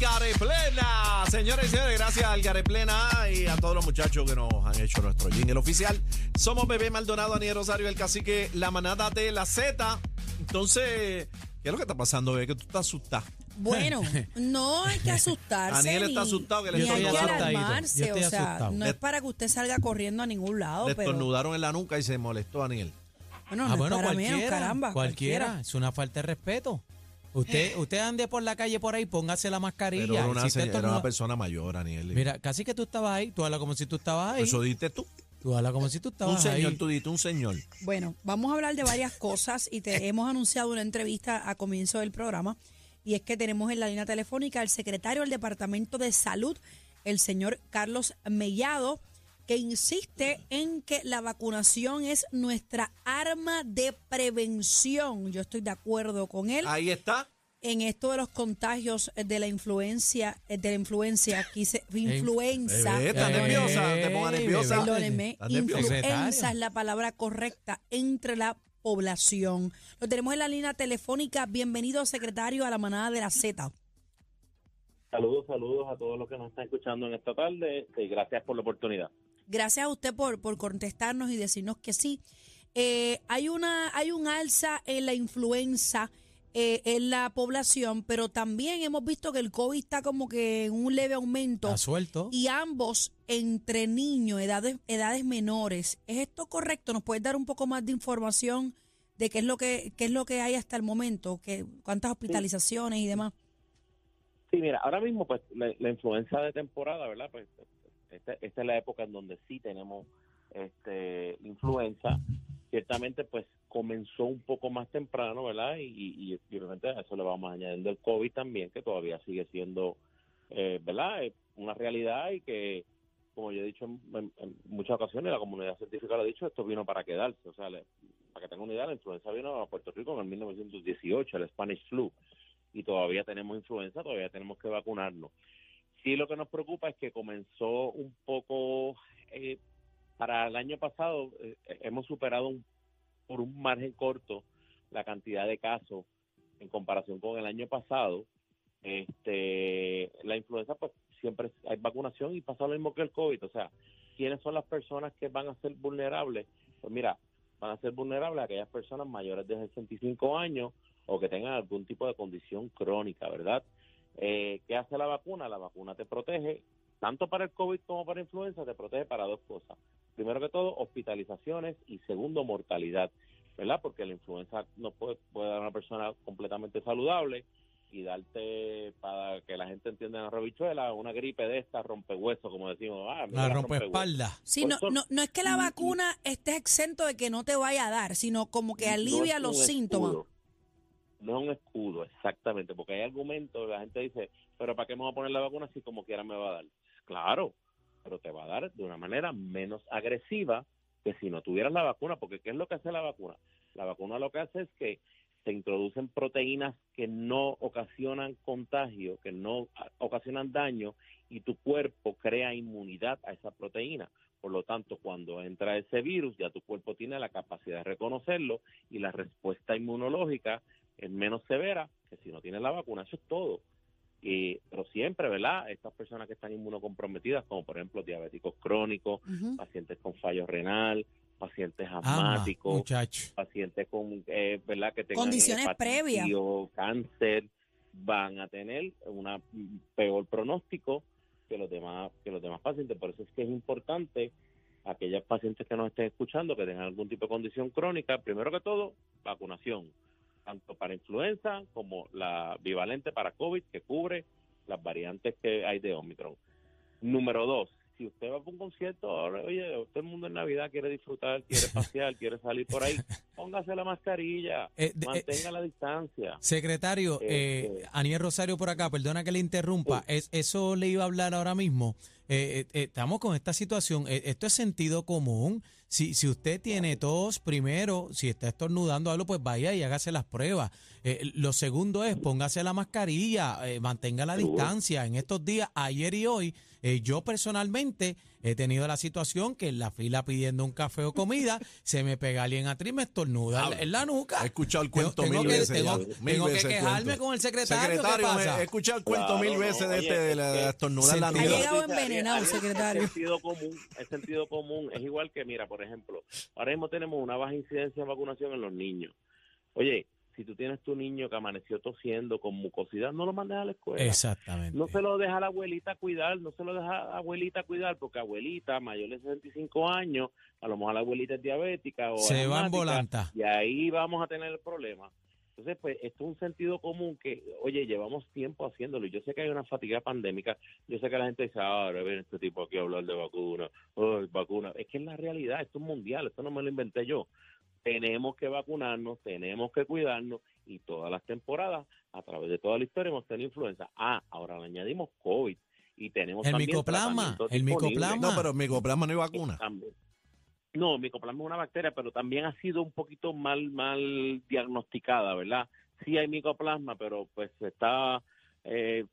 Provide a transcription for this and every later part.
Algareplena. Señores y señores, gracias a Algareplena y a todos los muchachos que nos han hecho nuestro jingle oficial. Somos Bebé Maldonado, Aniel Rosario, el cacique, la manada de la Z. Entonces, ¿qué es lo que está pasando, bebé? Que tú estás asustado. Bueno, no hay que asustarse. Daniel está asustado que le estoy o sea, no es para que usted salga corriendo a ningún lado, Le pero estornudaron en la nuca y se molestó Daniel. bueno, ah, no bueno, es para cualquiera, menos, caramba. cualquiera. Es una falta de respeto. Usted, usted ande por la calle por ahí, póngase la mascarilla. Pero era una, si era una persona mayor, Daniel. Mira, casi que tú estabas ahí, tú hablas como si tú estabas ahí. Eso diste tú. Tú hablas como si tú Un estabas señor, ahí. tú diste un señor. Bueno, vamos a hablar de varias cosas y te hemos anunciado una entrevista a comienzo del programa y es que tenemos en la línea telefónica al secretario del Departamento de Salud, el señor Carlos Mellado, que insiste en que la vacunación es nuestra arma de prevención. Yo estoy de acuerdo con él Ahí está. en esto de los contagios de la influencia, eh, de la influencia, quise, influenza. Bebé, estás Ey, nerviosa, te pongas ey, nerviosa. nerviosa. influenza es la palabra correcta entre la población. Lo tenemos en la línea telefónica. Bienvenido, secretario, a la manada de la Z. Saludos, saludos a todos los que nos están escuchando en esta tarde y gracias por la oportunidad. Gracias a usted por, por contestarnos y decirnos que sí. Eh, hay, una, hay un alza en la influenza eh, en la población, pero también hemos visto que el COVID está como que en un leve aumento. Está suelto. y ambos entre niños, edades, edades menores. ¿Es esto correcto? ¿Nos puedes dar un poco más de información de qué es lo que, qué es lo que hay hasta el momento? ¿Qué, ¿Cuántas hospitalizaciones y demás? Sí, mira, ahora mismo pues la, la influenza de temporada, ¿verdad? Pues esta, esta es la época en donde sí tenemos este influenza. Ciertamente pues comenzó un poco más temprano, ¿verdad? Y, y, obviamente a eso le vamos añadiendo el COVID también, que todavía sigue siendo, eh, ¿verdad? Eh, Una realidad y que, como yo he dicho en muchas ocasiones, la comunidad científica lo ha dicho, esto vino para quedarse. O sea, le- para que tengan una idea, la influenza vino a Puerto Rico en el 1918, el Spanish flu y todavía tenemos influenza, todavía tenemos que vacunarnos. Sí, lo que nos preocupa es que comenzó un poco, eh, para el año pasado eh, hemos superado un- por un margen corto la cantidad de casos en comparación con el año pasado. Este, la influenza, pues siempre hay vacunación y pasa lo mismo que el COVID. O sea, ¿quiénes son las personas que van a ser vulnerables? Pues mira, van a ser vulnerables aquellas personas mayores de 65 años o que tengan algún tipo de condición crónica, ¿verdad? Eh, ¿Qué hace la vacuna? La vacuna te protege, tanto para el COVID como para influenza, te protege para dos cosas. Primero que todo, hospitalizaciones y segundo, mortalidad, ¿verdad? Porque la influenza no puede, puede dar a una persona completamente saludable y darte, para que la gente entienda en la rebichuela, una gripe de esta, rompehueso, como decimos. Ah, La la rompeespalda. Sí, no, eso- no, no es que la vacuna esté exento de que no te vaya a dar, sino como que alivia los síntomas. escudo. No es un escudo, exactamente, porque hay argumentos, la gente dice, pero ¿para qué me voy a poner la vacuna si como quiera me va a dar? Claro, pero te va a dar de una manera menos agresiva que si no tuvieras la vacuna, porque ¿qué es lo que hace la vacuna? La vacuna lo que hace es que se introducen proteínas que no ocasionan contagio, que no ah, ocasionan daño y tu cuerpo crea inmunidad a esa proteína. Por lo tanto, cuando entra ese virus, ya tu cuerpo tiene la capacidad de reconocerlo y la respuesta inmunológica es menos severa que si no tienes la vacuna. Eso es todo. Y, pero siempre, ¿verdad? Estas personas que están inmunocomprometidas, como por ejemplo diabéticos crónicos, pacientes con fallo renal, pacientes asmáticos, pacientes con, eh, ¿verdad? Que tengan Condiciones previas. cáncer, van a tener una peor pronóstico que los demás que los demás pacientes. Por eso es que es importante aquellos pacientes que nos estén escuchando que tengan algún tipo de condición crónica, primero que todo, vacunación, tanto para influenza como la bivalente para COVID, que cubre las variantes que hay de Omicron. Número dos, si usted va a un concierto, ahora, oye, todo el mundo en Navidad quiere disfrutar, quiere pasear, quiere salir por ahí, póngase la mascarilla, Eh, de- eh, mantenga la distancia. Secretario, Eh, eh, Aniel Rosario por acá, perdona que le interrumpa, es, eso le iba a hablar ahora mismo. eh, estamos con esta situación. Esto es sentido común. Si, si usted tiene tos, primero, si está estornudando algo, pues vaya y hágase las pruebas. Lo segundo es póngase la mascarilla, mantenga la distancia. En estos días, ayer y hoy, yo personalmente he tenido la situación que en la fila pidiendo un café o comida, se me pega alguien atrás y me estornuda en- en la nuca. He escuchado el cuento Tengo mil que- veces. tengo-. Mil tengo que veces quejarme cuento. con el secretario, ¿qué Secretario, pasa? he escuchado el cuento Claro, mil no, veces de este de la que- estornudar la Ha niña. llegado envenenado, es- es secretario. sentido común, es sentido común. Es igual que, mira, por ejemplo, ahora mismo tenemos una baja incidencia de vacunación en los niños. Oye, si tú tienes tu niño que amaneció tosiendo con mucosidad, no lo mandes a la escuela. Exactamente. No se lo deja a la abuelita cuidar, no se lo deja a la abuelita cuidar, porque abuelita mayor de 65 años, a lo mejor la abuelita es diabética o se va en volanta. y ahí vamos a tener el problema. Entonces, pues, esto es un sentido común que, oye, llevamos tiempo haciéndolo. y Yo sé que hay una fatiga pandémica. Yo sé que la gente dice, ah, ahora viene este tipo aquí a hablar de vacuna. Ay, vacuna. Es que es la realidad. Esto es mundial. Esto no me lo inventé yo. Tenemos que vacunarnos, tenemos que cuidarnos y todas las temporadas, a través de toda la historia, hemos tenido influenza. Ah, ahora le añadimos COVID y tenemos El también micoplasma, el micoplasma. No, pero micoplasma no hay vacuna. También. No, micoplasma es una bacteria, pero también ha sido un poquito mal mal diagnosticada, ¿verdad? Sí hay micoplasma, pero pues está, eh,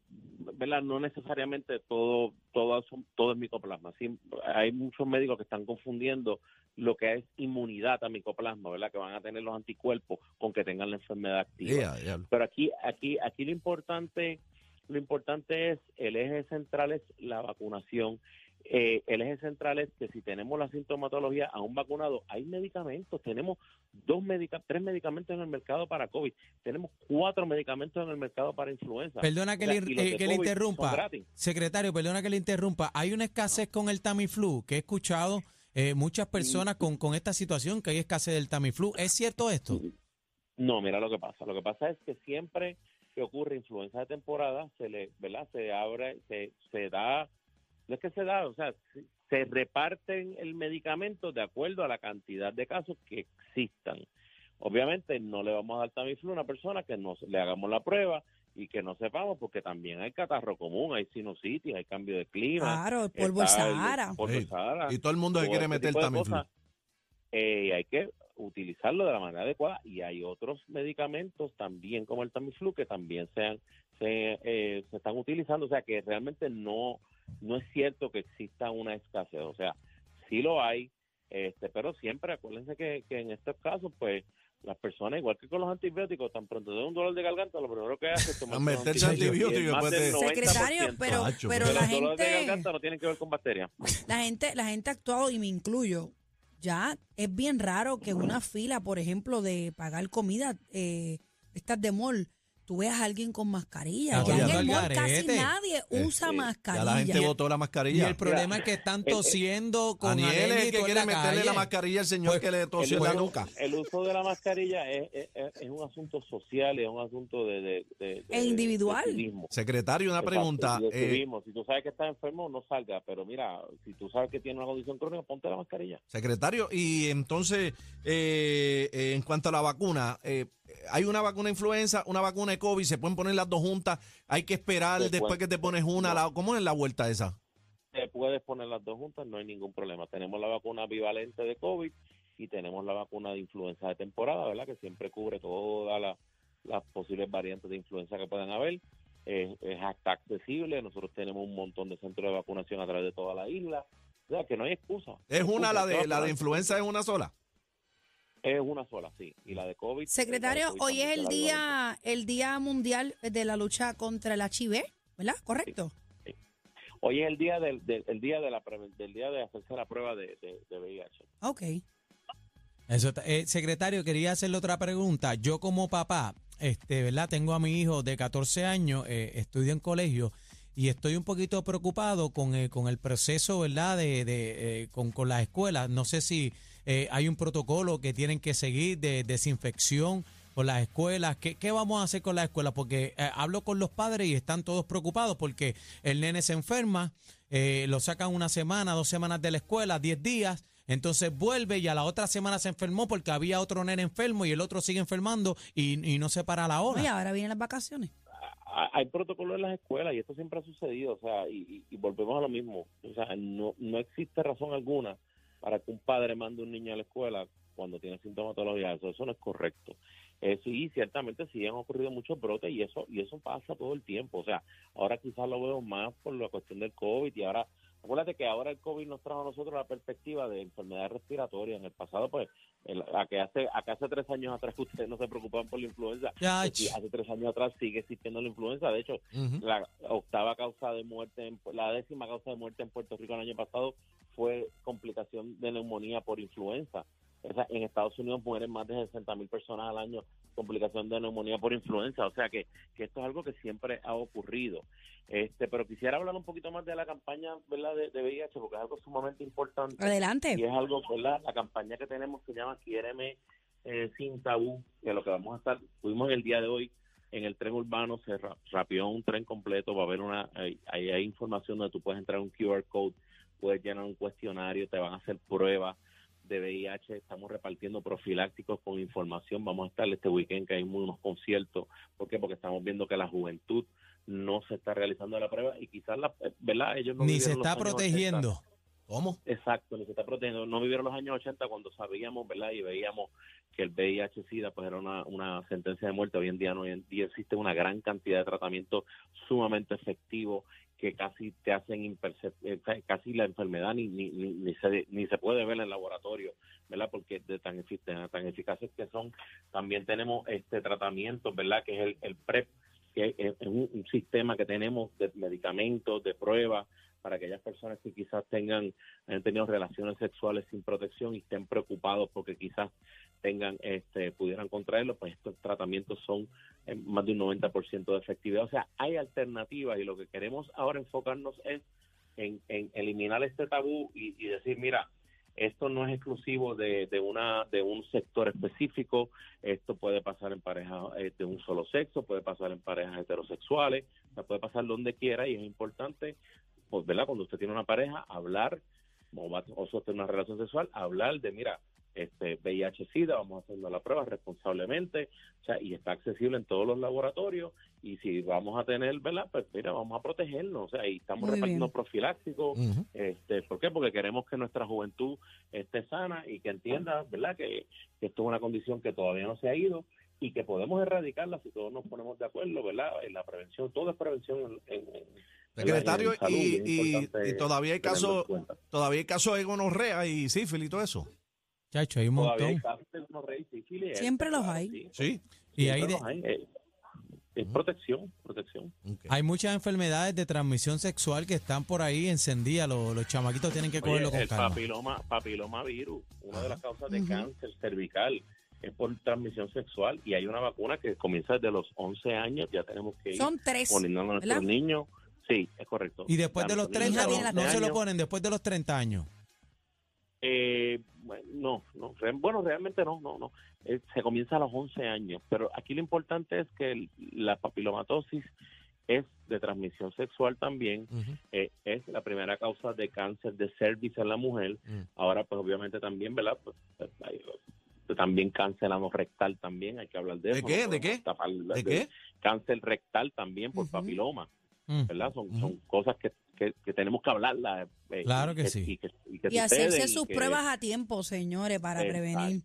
¿verdad? No necesariamente todo todo son- todo es micoplasma. Sí, hay muchos médicos que están confundiendo lo que es inmunidad a micoplasma, ¿verdad? Que van a tener los anticuerpos con que tengan la enfermedad activa. Pero aquí, aquí, aquí lo importante, lo importante es el eje central es la vacunación. Eh, el eje central es que si tenemos la sintomatología a un vacunado, hay medicamentos. Tenemos dos medica tres medicamentos en el mercado para COVID. Tenemos cuatro medicamentos en el mercado para influenza. Perdona que, O sea, le, eh, que le interrumpa. Secretario, perdona que le interrumpa. Hay una escasez con el Tamiflu, que he escuchado eh, muchas personas con, con esta situación, que hay escasez del Tamiflu. ¿Es cierto esto? No, mira lo que pasa. Lo que pasa es que siempre que ocurre influenza de temporada, se le, ¿verdad? Se abre, se, se da, no es que se da, o sea, se, reparten el medicamento de acuerdo a la cantidad de casos que existan. Obviamente no le vamos a dar Tamiflu a una persona que no le hagamos la prueba y que no sepamos porque también hay catarro común, hay sinusitis, hay cambio de clima. Claro, el polvo el- Sahara. Y todo el mundo se quiere meter de cosas, eh, hay que utilizarlo de la manera adecuada y hay otros medicamentos también como el Tamiflu que también sean se, eh, se están utilizando, o sea que realmente no no es cierto que exista una escasez, o sea, sí lo hay, este, pero siempre acuérdense que, que en estos casos pues las personas, igual que con los antibióticos, tan pronto de un dolor de garganta, lo primero que hace es tomar meterse antibiótico. después de- Secretario, pero, pero pero la los dolores de gente, garganta no tienen que ver con bacterias. la gente, la gente ha actuado, y me incluyo, ya es bien raro que una fila, por ejemplo, de pagar comida, eh, estas de mall, tú veas a alguien con mascarilla. Está ya en yendo el al mall casi nadie usa eh, Ya mascarilla. la gente botó la Y mascarilla. el problema es que están tosiendo con Aniel es el que quiere la meterle calle. la mascarilla al señor Pues, que le tosió la nuca. el uso de la mascarilla es, es, es- es un asunto social, es un asunto de, de, de- E de- individual. Secretario, una pregunta. de eh, si tú sabes que estás enfermo, no salga, pero mira, si tú sabes que tienes una condición crónica, ponte la mascarilla. secretario, y entonces, eh, eh, en cuanto a la vacuna, eh, hay una vacuna influenza, una vacuna de COVID, se pueden poner las dos juntas, hay que esperar después que te pones una, la- ¿cómo es la vuelta esa? Te puedes poner las dos juntas, no hay ningún problema. Tenemos la vacuna bivalente de COVID y tenemos la vacuna de influenza de temporada, ¿verdad? Que siempre cubre todas las, las posibles variantes de influenza que puedan haber. Es, es hasta accesible. Nosotros tenemos un montón de centros de vacunación a través de toda la isla. O sea, que no hay excusa. ¿Es una, excusa, la de, la de influenza es una sola? Es una sola, sí. Y la de COVID. Secretario, la de COVID hoy es el día, el día mundial de la lucha contra el HIV, ¿verdad? ¿Correcto? Hoy es el día del, del, el día de la del día de hacerse la prueba de, de, de VIH. Ok. Eso está- eh, secretario, quería hacerle otra pregunta. Yo como papá, este, ¿verdad? Tengo a mi hijo de 14 años, eh, estudia en colegio y estoy un poquito preocupado con, eh, con el proceso, ¿verdad? De, de, eh, con, con las escuelas. No sé si eh, hay un protocolo que tienen que seguir de desinfección con las escuelas. ¿Qué, qué vamos a hacer con las escuelas? Porque eh, hablo con los padres y están todos preocupados porque el nene se enferma, eh, lo sacan una semana, dos semanas de la escuela, 10 días. Entonces vuelve y a la otra semana se enfermó porque había otro nene enfermo y el otro sigue enfermando y, y no se para la hora. Oye, ahora vienen las vacaciones. ha- hay protocolos en las escuelas y esto siempre ha sucedido, o sea, y, y- y volvemos a lo mismo, o sea, no, no existe razón alguna para que un padre mande un niño a la escuela cuando tiene sintomatología, eso, eso no es correcto. Eh, sí, ciertamente sí han ocurrido muchos brotes y eso y eso pasa todo el tiempo, o sea, ahora quizás lo veo más por la cuestión del COVID y ahora, acuérdate que ahora el COVID nos trajo a nosotros la perspectiva de enfermedades respiratorias, en el pasado pues, el- a que hace, a que hace tres años atrás ustedes no se preocupaban por la influenza, pues sí, hace tres años atrás sigue existiendo la influenza. De hecho, la octava causa de muerte, en- la décima causa de muerte en Puerto Rico el año pasado fue complicación de neumonía por influenza. En Estados Unidos mueren más de 60 mil personas al año complicación de neumonía por influenza. O sea que, que esto es algo que siempre ha ocurrido. Este, pero quisiera hablar un poquito más de la campaña ¿verdad? De, de VIH porque es algo sumamente importante. Y Adelante. es algo, ¿verdad? La campaña que tenemos se llama Quiéreme eh, sin tabú, que lo que vamos a estar, fuimos el día de hoy en el tren urbano, se ra- rapió un tren completo, va a haber una, hay- hay información donde tú puedes entrar un QR code, puedes llenar un cuestionario, te van a hacer pruebas de VIH, estamos repartiendo profilácticos con información, vamos a estar este weekend que hay unos conciertos, ¿por qué? Porque estamos viendo que la juventud no se está realizando la prueba y quizás, la, eh, ¿verdad? Ellos no Ni se está años 80. protegiendo. ¿Cómo? Exacto, ni se está protegiendo. No vivieron los años 80 cuando sabíamos, ¿verdad? Y veíamos que el VIH-Sida pues era una, una sentencia de muerte. Hoy en día no, hoy en día existe una gran cantidad de tratamientos sumamente efectivos que casi te hacen impercep- eh, ca- casi la enfermedad ni, ni, ni, ni se, ni se puede ver en el laboratorio, ¿verdad? Porque de tan, efic- tan eficaces que son. También tenemos este tratamiento, ¿verdad? Que es el, el PrEP, que es, un, un sistema que tenemos de medicamentos, de pruebas, para aquellas personas que quizás tengan han tenido relaciones sexuales sin protección y estén preocupados porque quizás tengan este pudieran contraerlo, pues estos tratamientos son más de un 90% de efectividad. O sea, hay alternativas y lo que queremos ahora enfocarnos es en, en eliminar este tabú y, decir, mira, esto no es exclusivo de, de una de un sector específico, esto puede pasar en parejas eh, de un solo sexo, puede pasar en parejas heterosexuales, puede pasar donde quiera y es importante, pues, ¿verdad? Cuando usted tiene una pareja, hablar o, va, o sostener una relación sexual, hablar de, mira, este VIH-Sida, vamos haciendo la prueba responsablemente, o sea, y está accesible en todos los laboratorios, y si vamos a tener, ¿verdad? Pues mira, vamos a protegernos, o sea, y estamos Muy repartiendo bien. profilácticos, este, ¿Por qué? Porque queremos que nuestra juventud esté sana y que entienda, ¿verdad?, que, que esto es una condición que todavía no se ha ido y que podemos erradicarla si todos nos ponemos de acuerdo, ¿verdad?, en la prevención, todo es prevención en, en- Secretario, en salud, y, todavía hay casos todavía hay casos de gonorrea y sífilis y todo eso. Chacho, hay un Todavía hay montón. casos de gonorrea y sífilis, Siempre los hay. sí, Sí. Y hay, siempre de- los hay, eh, es protección, protección. Ok. hay muchas enfermedades de transmisión sexual que están por ahí encendidas. Los, los chamaquitos tienen que cogerlo Oye, con el calma. papiloma, papiloma virus, una de las causas de Ujú. cáncer cervical es por transmisión sexual y hay una vacuna que comienza desde los 11 años, ya tenemos que ir Son tres. poniendo a nuestros ¿verdad? niños. Sí, es correcto. Y después de los Nuestros niños 30, hija no, se lo años, ponen después de los 30 años. Eh, bueno, no, no, bueno, realmente no, no, no. Eh, se comienza a los 11 años, pero aquí lo importante es que el- la papilomatosis es de transmisión sexual también, eh, es la primera causa de cáncer de cervix en la mujer. Mm. Ahora, pues obviamente también, ¿verdad? Pues, pues, hay, eh, también cáncer rectal también, hay que hablar de ¿De eso. qué? no ¿De qué? tapar- ¿De qué? Cáncer rectal también por papiloma, Mm. ¿verdad? Son, son cosas que, que, que tenemos que hablarlas. eh, Claro y que sí. Y, que, y que Y hacerse sus que- pruebas a tiempo, señores, para prevenir.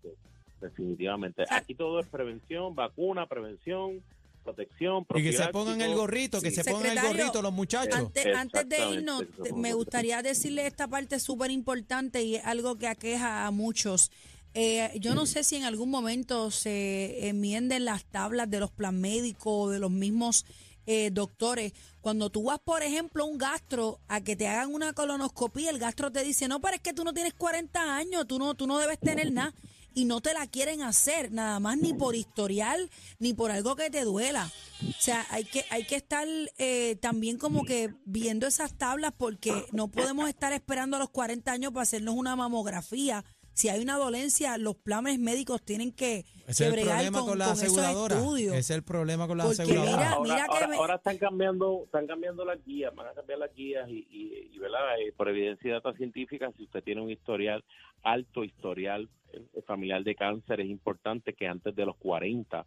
Definitivamente. sea- Aquí todo es prevención, vacuna, prevención, protección. Y que se pongan el gorrito, que Sí. se pongan el gorrito los muchachos. Antes, antes de irnos, me gustaría decirle esta parte súper importante y es algo que aqueja a muchos. Eh, yo no sé si en algún momento se enmienden las tablas de los plan médicos o de los mismos eh, doctores. Cuando tú vas, por ejemplo, a un gastro a que te hagan una colonoscopía, el gastro te dice, no, pero es que tú no tienes 40 años, tú no, tú no debes tener nada. Y no te la quieren hacer, nada más ni por historial, ni por algo que te duela. O sea, hay que, hay que estar eh, también como que viendo esas tablas porque no podemos estar esperando a los 40 años para hacernos una mamografía. Si hay una dolencia, los planes médicos tienen que, Ese es el problema con, con, la aseguradora. Ese es el problema con la Porque aseguradora. mira, ahora, mira que ahora- me- ahora están cambiando están cambiando las guías, van a cambiar las guías y, y, y, ¿verdad? Eh, por evidencia y data científica, si usted tiene un historial, alto historial eh, familiar de cáncer, es importante que antes de los 40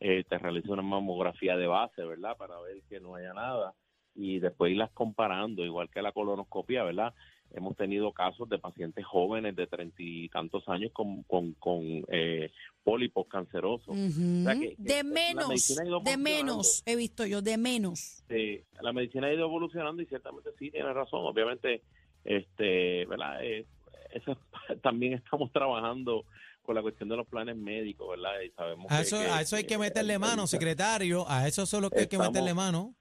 eh, te realiza una mamografía de base, ¿verdad? Para ver que no haya nada y después irlas comparando, igual que la colonoscopia, ¿verdad? Hemos tenido casos de pacientes jóvenes de treinta y tantos años con, con, con eh, pólipos cancerosos. Ujú. sea que- que de menos, de menos, he visto yo, de menos. Eh, la medicina ha ido evolucionando y ciertamente sí tiene razón. Obviamente, este, ¿verdad? Eh, eso también estamos trabajando con la cuestión de los planes médicos, ¿verdad? Y sabemos A que- eso, que- a eso hay que meterle mano, secretario. A eso solo que hay que meterle mano.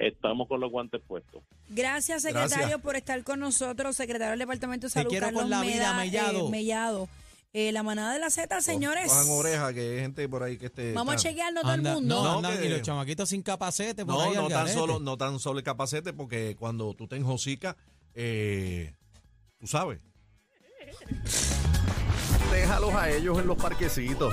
Estamos con los guantes puestos. Gracias, secretario, Gracias. por estar con nosotros, secretario del Departamento de Te Salud, quiero Carlos con la vida, Meda- Mellado. eh, Mellado. Eh, la manada de la Z, señores. Cojan oreja, que hay gente por ahí que esté. Vamos a chequearnos todo el mundo. no, No, que- y los chamaquitos sin capacete. por No, ahí no tan, solo, no tan solo el capacete, porque cuando tú te enjocicas, eh, tú sabes. Déjalos a ellos en los parquecitos.